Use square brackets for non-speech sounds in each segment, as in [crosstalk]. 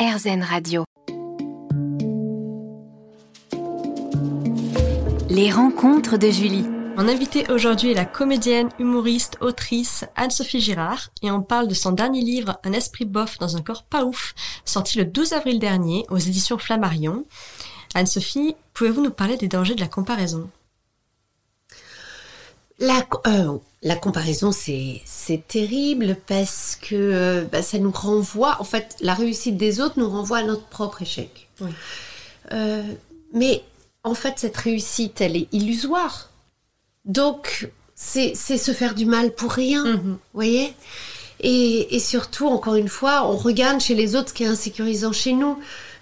RZN Radio. Les rencontres de Julie. Mon invitée aujourd'hui est la comédienne, humoriste, autrice Anne-Sophie Girard et on parle de son dernier livre Un esprit bof dans un corps pas ouf, sorti le 12 avril dernier aux éditions Flammarion. Anne-Sophie, pouvez-vous nous parler des dangers de la comparaison? La, euh, la comparaison, c'est terrible parce que euh, bah, ça nous renvoie, en fait, la réussite des autres nous renvoie à notre propre échec. Euh, mais en fait, cette réussite, elle est illusoire. Donc, c'est se faire du mal pour rien, mhm. vous voyez? Et, et, surtout, encore une fois, on regarde chez les autres ce qui est insécurisant chez nous.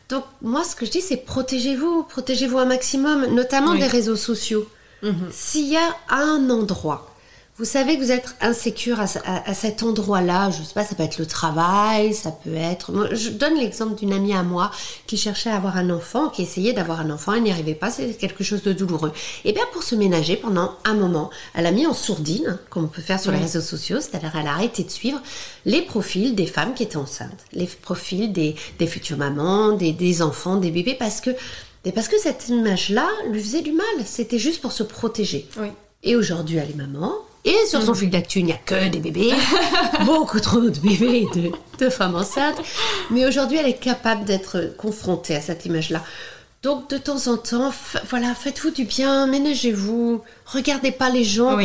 Donc, moi, ce que je dis, c'est protégez-vous, protégez-vous un maximum, notamment des réseaux sociaux. Mhm. S'il y a un endroit, vous savez que vous êtes insécure à, cet endroit-là, je sais pas, ça peut être le travail, ça peut être... je donne l'exemple d'une amie à moi qui cherchait à avoir un enfant, qui essayait d'avoir un enfant, elle n'y arrivait pas, c'était quelque chose de douloureux. Et bien pour se ménager pendant un moment, elle a mis en sourdine, comme on peut faire sur les réseaux sociaux, c'est-à-dire elle a arrêté de suivre les profils des femmes qui étaient enceintes, les profils des, futures mamans, des, des enfants, des bébés, parce que et parce que cette image-là lui faisait du mal. C'était juste pour se protéger. Et aujourd'hui, elle est maman. Et sur son mm. fil d'actu, il n'y a que des bébés. [laughs] Beaucoup trop de bébés et de femmes enceintes. Mais aujourd'hui, elle est capable d'être confrontée à cette image-là. Donc de temps en temps, voilà, faites-vous du bien, ménagez-vous, regardez pas les gens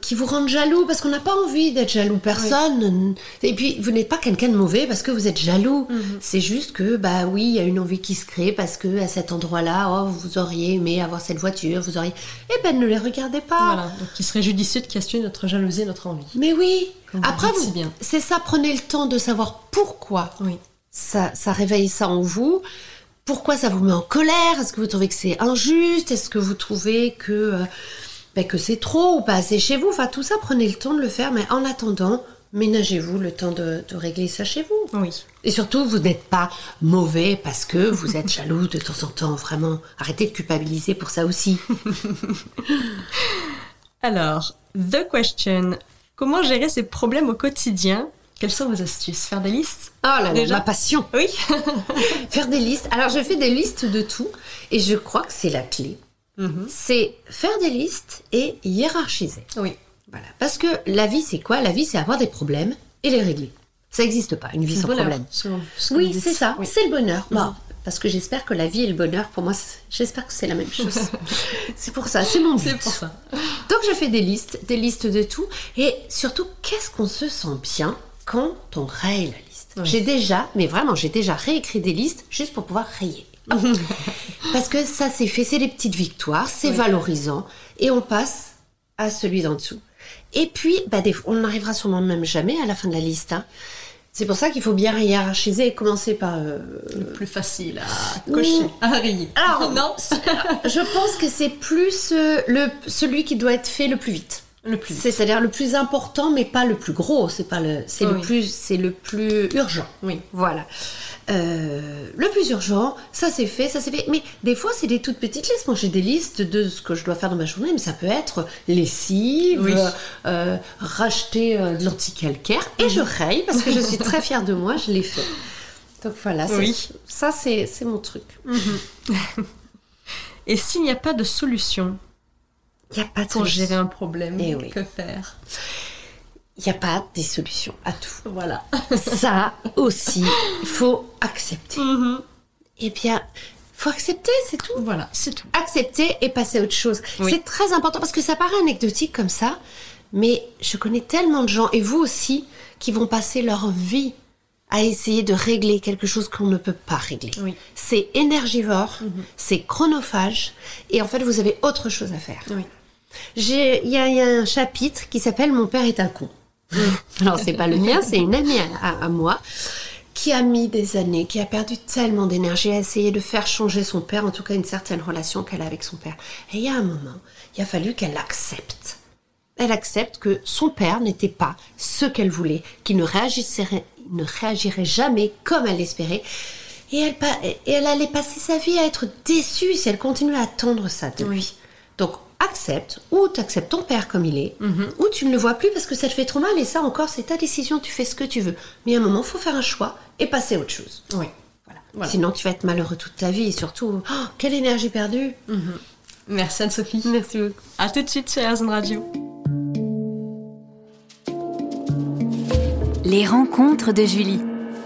qui vous rendent jaloux parce qu'on n'a pas envie d'être jaloux, personne. Et puis vous n'êtes pas quelqu'un de mauvais parce que vous êtes jaloux. Mhm. C'est juste que bah oui, il y a une envie qui se crée parce que à cet endroit-là, oh, vous auriez aimé avoir cette voiture, vous auriez. Eh ben ne les regardez pas. Voilà, donc il serait judicieux de questionner notre jalousie, notre envie. Mais oui. Après c'est ça, prenez le temps de savoir pourquoi. Oui. Ça, ça réveille ça en vous pourquoi ça vous met en colère? Est-ce que vous trouvez que c'est injuste? Est-ce que vous trouvez que, euh, ben, que c'est trop ou pas assez chez vous? Enfin, tout ça, prenez le temps de le faire, mais en attendant, ménagez-vous le temps de, régler ça chez vous. Oui. Et surtout, vous n'êtes pas mauvais parce que vous êtes [laughs] jaloux de temps en temps. Vraiment, arrêtez de culpabiliser pour ça aussi. [laughs] Alors, the question. Comment gérer ces problèmes au quotidien quelles sont vos astuces? Faire des listes? Oh là là, ma passion Oui [laughs] Faire des listes. Alors, je fais des listes de tout et je crois que c'est la clé. Mhm. C'est faire des listes et hiérarchiser. Oui. Voilà. Parce que la vie, c'est quoi? La vie, c'est avoir des problèmes et les régler. Ça n'existe pas, une vie sans problème. Oui, c'est ça. C'est le bonheur. Bon, parce que j'espère que la vie et le bonheur, pour moi, j'espère que c'est la même [laughs] chose. c'est pour ça, c'est mon but. C'est pour ça. Donc je fais des listes, des listes de tout, et surtout, qu'est-ce qu'on se sent bien quand on raye la liste. J'ai déjà, mais vraiment, j'ai déjà réécrit des listes juste pour pouvoir rayer. [laughs] Parce que ça, c'est fait, c'est des petites victoires, c'est valorisant, et on passe à celui d'en dessous. Et puis, bah, on n'arrivera sûrement même jamais à la fin de la liste. Hein. C'est pour ça qu'il faut bien hiérarchiser et commencer par euh, le plus facile à cocher, à rayer. Alors [laughs] non, [laughs] je pense que c'est plus euh, le celui qui doit être fait le plus vite. Le plus. C'est-à-dire le plus important, mais pas le plus gros. C'est pas le, c'est le plus, c'est le plus urgent. Oui. Voilà. Euh, le plus urgent, ça c'est fait, ça c'est fait. Mais des fois, c'est des toutes petites listes. Moi, j'ai des listes de ce que je dois faire dans ma journée, mais ça peut être lessive, euh, racheter euh, de l'anticalcaire. Et je raye parce que je suis très [laughs] fière de moi, je l'ai fait. Donc voilà, oui. ça c'est mon truc. Mhm. [laughs] Et s'il n'y a pas de solution il n'y a pas de Pour gérer un problème, eh que faire? Il n'y a pas des solutions à tout. Voilà. [laughs] Ça aussi, il faut accepter. Mm-hmm. Eh bien, faut accepter, c'est tout. Voilà, c'est tout. Accepter et passer à autre chose. C'est très important parce que ça paraît anecdotique comme ça, mais je connais tellement de gens, et vous aussi, qui vont passer leur vie à essayer de régler quelque chose qu'on ne peut pas régler. Oui. C'est énergivore, mm-hmm. c'est chronophage, et en fait, vous avez autre chose à faire. Oui. Il y, a un chapitre qui s'appelle Mon père est un con. [laughs] Alors, c'est pas le mien, c'est une amie à, moi qui a mis des années, qui a perdu tellement d'énergie à essayer de faire changer son père, en tout cas une certaine relation qu'elle a avec son père. Et il y a un moment, il a fallu qu'elle accepte. Elle accepte que son père n'était pas ce qu'elle voulait, qu'il ne réagirait, ne réagirait jamais comme elle l'espérait. Et elle, et elle allait passer sa vie à être déçue si elle continuait à attendre ça de lui. Donc accepte, ou tu acceptes ton père comme il est, mhm. ou tu ne le vois plus parce que ça te fait trop mal, et ça encore, c'est ta décision, tu fais ce que tu veux. Mais à un moment, il faut faire un choix et passer à autre chose. Oui. Sinon, tu vas être malheureux toute ta vie. Et surtout, oh, quelle énergie perdue. Merci Anne-Sophie. Merci beaucoup. À tout de suite sur Airzone Radio. Les rencontres de Julie.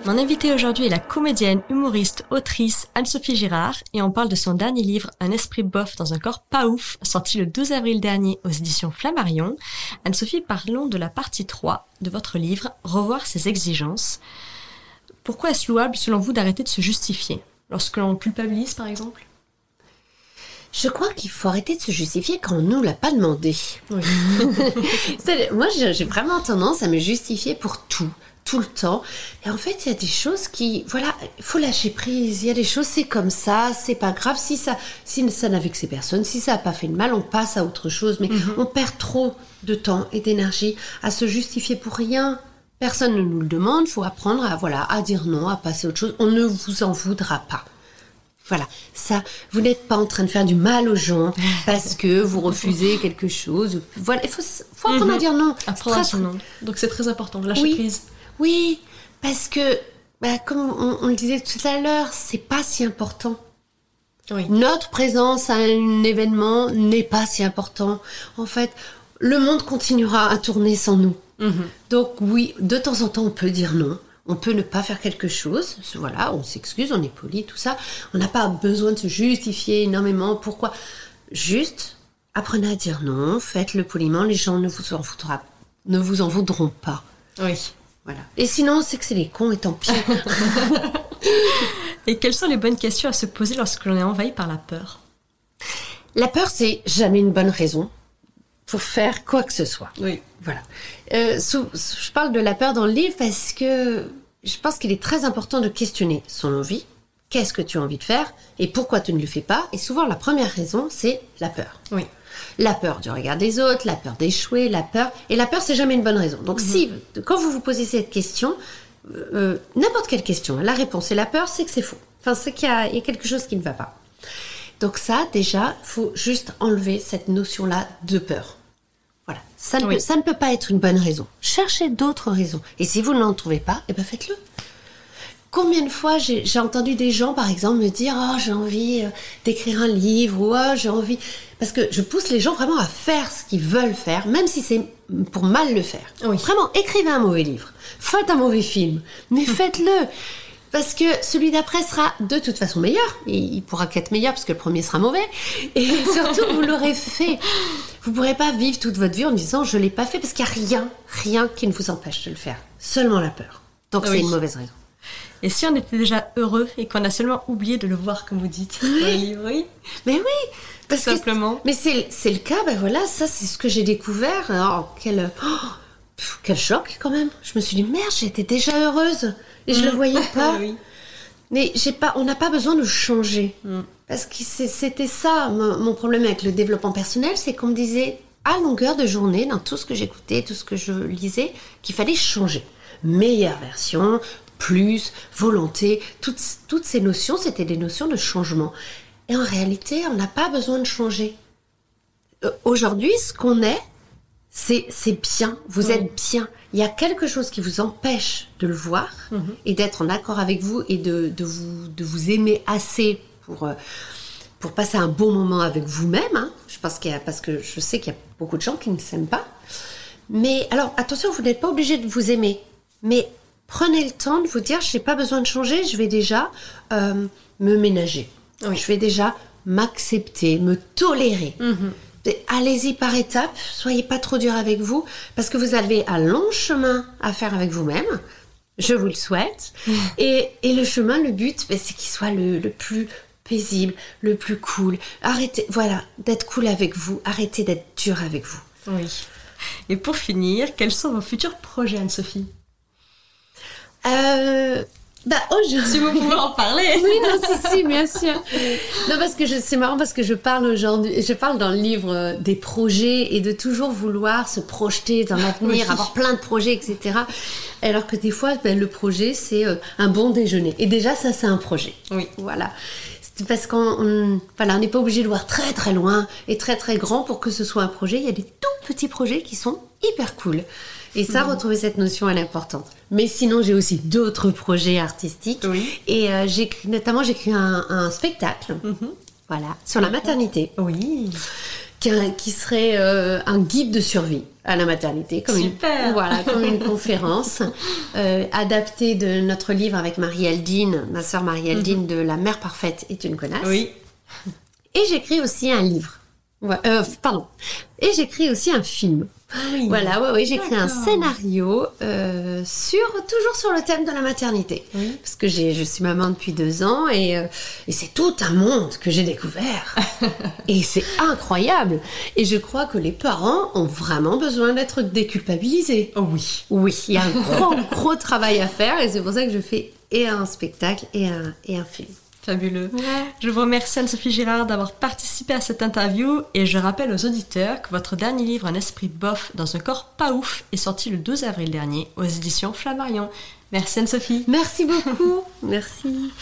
Mon invitée aujourd'hui est la comédienne, humoriste, autrice Anne-Sophie Girard et on parle de son dernier livre Un esprit bof dans un corps pas ouf, sorti le 12 avril dernier aux éditions Flammarion. Anne-Sophie, parlons de la partie 3 de votre livre Revoir ses exigences. Pourquoi est-ce louable selon vous d'arrêter de se justifier lorsque l'on culpabilise par exemple? Je crois qu'il faut arrêter de se justifier quand on ne nous l'a pas demandé. Oui. [laughs] Moi, j'ai vraiment tendance à me justifier pour tout, tout le temps. Et en fait, il y a des choses qui, voilà, il faut lâcher prise. Il y a des choses, c'est comme ça, c'est pas grave. Si ça, si ça n'a vexé personne, si ça n'a pas fait de mal, on passe à autre chose. Mais on perd trop de temps et d'énergie à se justifier pour rien. Personne ne nous le demande. Il faut apprendre à, voilà, à dire non, à passer à autre chose. On ne vous en voudra pas. Voilà, ça, vous n'êtes pas en train de faire du mal aux gens [laughs] parce que vous refusez quelque chose. Voilà, il faut, faut apprendre à dire non. Apprendre à son nom. Donc c'est très important, lâcher Oui. prise. Oui, parce que, bah, comme on, on le disait tout à l'heure, c'est pas si important. Oui. Notre présence à un événement n'est pas si important. En fait, le monde continuera à tourner sans nous. Donc oui, de temps en temps, on peut dire non. On peut ne pas faire quelque chose. Voilà, on s'excuse, on est poli, tout ça. On n'a pas besoin de se justifier énormément. Pourquoi? Juste, apprenez à dire non, faites-le poliment. Les gens ne vous en voudra- ne vous en voudront pas. Oui. Voilà. Et sinon, c'est que c'est les cons et tant pis. [laughs] Et quelles sont les bonnes questions à se poser lorsque l'on est envahi par la peur? La peur, c'est jamais une bonne raison pour faire quoi que ce soit. Oui. Voilà. Euh, je parle de la peur dans le livre parce que je pense qu'il est très important de questionner son envie. Qu'est-ce que tu as envie de faire? Et pourquoi tu ne le fais pas? Et souvent, la première raison, c'est la peur. Oui. La peur du regard des autres, la peur d'échouer, la peur. Et la peur, c'est jamais une bonne raison. Donc, si, quand vous vous posez cette question, euh, n'importe quelle question, la réponse est la peur, c'est que c'est faux. Enfin, c'est qu'il y, a il y a quelque chose qui ne va pas. Donc, ça, déjà, faut juste enlever cette notion-là de peur. Voilà. Ça ne, Oui. peut, ça ne peut pas être une bonne raison. Cherchez d'autres raisons. Et si vous n'en trouvez pas, eh ben faites-le. Combien de fois j'ai entendu des gens, par exemple, me dire Oh, j'ai envie euh, d'écrire un livre, ou Oh, j'ai envie. Parce que je pousse les gens vraiment à faire ce qu'ils veulent faire, même si c'est pour mal le faire. Oui. Vraiment, écrivez un mauvais livre, faites un mauvais film, mais [laughs] faites-le. Parce que celui d'après sera de toute façon meilleur. Et il pourra qu'être meilleur parce que le premier sera mauvais. Et [laughs] surtout, vous l'aurez fait. Vous ne pourrez pas vivre toute votre vie en disant je l'ai pas fait parce qu'il n'y a rien, rien qui ne vous empêche de le faire. Seulement la peur. Donc Oui. c'est une mauvaise raison. Et si on était déjà heureux et qu'on a seulement oublié de le voir, comme vous dites livre, oui. Mais oui, parce que Simplement. Mais c'est le cas, ben voilà, ça c'est ce que j'ai découvert. Alors, quel, oh, pff, quel choc quand même. Je me suis dit, merde, j'étais déjà heureuse et je le voyais [laughs] pas. oui. Mais j'ai pas, on n'a pas besoin de changer. Parce que c'était ça, mon, mon problème avec le développement personnel, c'est qu'on me disait à longueur de journée, dans tout ce que j'écoutais, tout ce que je lisais, qu'il fallait changer. Meilleure version, plus, volonté, toutes, toutes ces notions, c'était des notions de changement. Et en réalité, on n'a pas besoin de changer. Euh, Aujourd'hui, ce qu'on est, c'est c'est bien, vous Oui. êtes bien. Il y a quelque chose qui vous empêche de le voir et d'être en accord avec vous et de, de vous, de vous aimer assez pour, euh, pour passer un bon moment avec vous-même. hein. Je pense qu'il parce que je sais qu'il y a beaucoup de gens qui ne s'aiment pas. Mais alors, attention, vous n'êtes pas obligé de vous aimer. Mais prenez le temps de vous dire, je n'ai pas besoin de changer, je vais déjà euh, me ménager. Oui. Je vais déjà m'accepter, me tolérer. Et Allez-y par étapes, soyez pas trop dur avec vous, parce que vous avez un long chemin à faire avec vous-même. Je vous le souhaite. [laughs] Et, et le chemin, le but, ben, c'est qu'il soit le, le plus paisible, le plus cool. Arrêtez, voilà, d'être cool avec vous. Arrêtez d'être dur avec vous. Oui. Et pour finir, quels sont vos futurs projets, Anne-Sophie? Euh, bah, aujourd'hui. Si vous pouvez en parler Oui, non, si, si, bien sûr. Non, parce que je- c'est marrant parce que je parle aujourd'hui, je parle dans le livre euh, des projets et de toujours vouloir se projeter dans l'avenir, Oui. avoir plein de projets, etc. Alors que des fois, ben, le projet, c'est euh, un bon déjeuner. Et déjà, ça, c'est un projet. Oui. Voilà. Parce qu'on on- voilà, n'est pas obligé de voir très très loin et très très grand pour que ce soit un projet. Il y a des tout petits projets qui sont hyper cool. Et ça, retrouver cette notion, elle est importante. Mais sinon, j'ai aussi d'autres projets artistiques. Oui. Et euh, j'écris, notamment, j'écris un, un spectacle, voilà, sur la maternité, Oui. qui, qui serait euh, un guide de survie à la maternité, comme Super. une, [laughs] voilà, comme une conférence euh, adaptée de notre livre avec Marie-Aldine, ma sœur Marie-Aldine, de La mère parfaite est une connasse. Oui. Et j'écris aussi un livre. Ouais, euh, pardon. Et j'écris aussi un film. Oui. Voilà, ouais, ouais, j'écris un D'accord. scénario euh, sur toujours sur le thème de la maternité. Oui. Parce que j'ai, je suis maman depuis deux ans et, euh, et c'est tout un monde que j'ai découvert. [laughs] et c'est incroyable. Et je crois que les parents ont vraiment besoin d'être déculpabilisés. Oh oui. Oui, il y a un gros, gros travail à faire et c'est pour ça que je fais et un spectacle et un, et un film. Fabuleux. Je vous remercie Anne-Sophie Girard d'avoir participé à cette interview et je rappelle aux auditeurs que votre dernier livre Un esprit bof dans un corps pas ouf est sorti le 12 avril dernier aux éditions Flammarion. Merci Anne-Sophie. Merci beaucoup. Merci.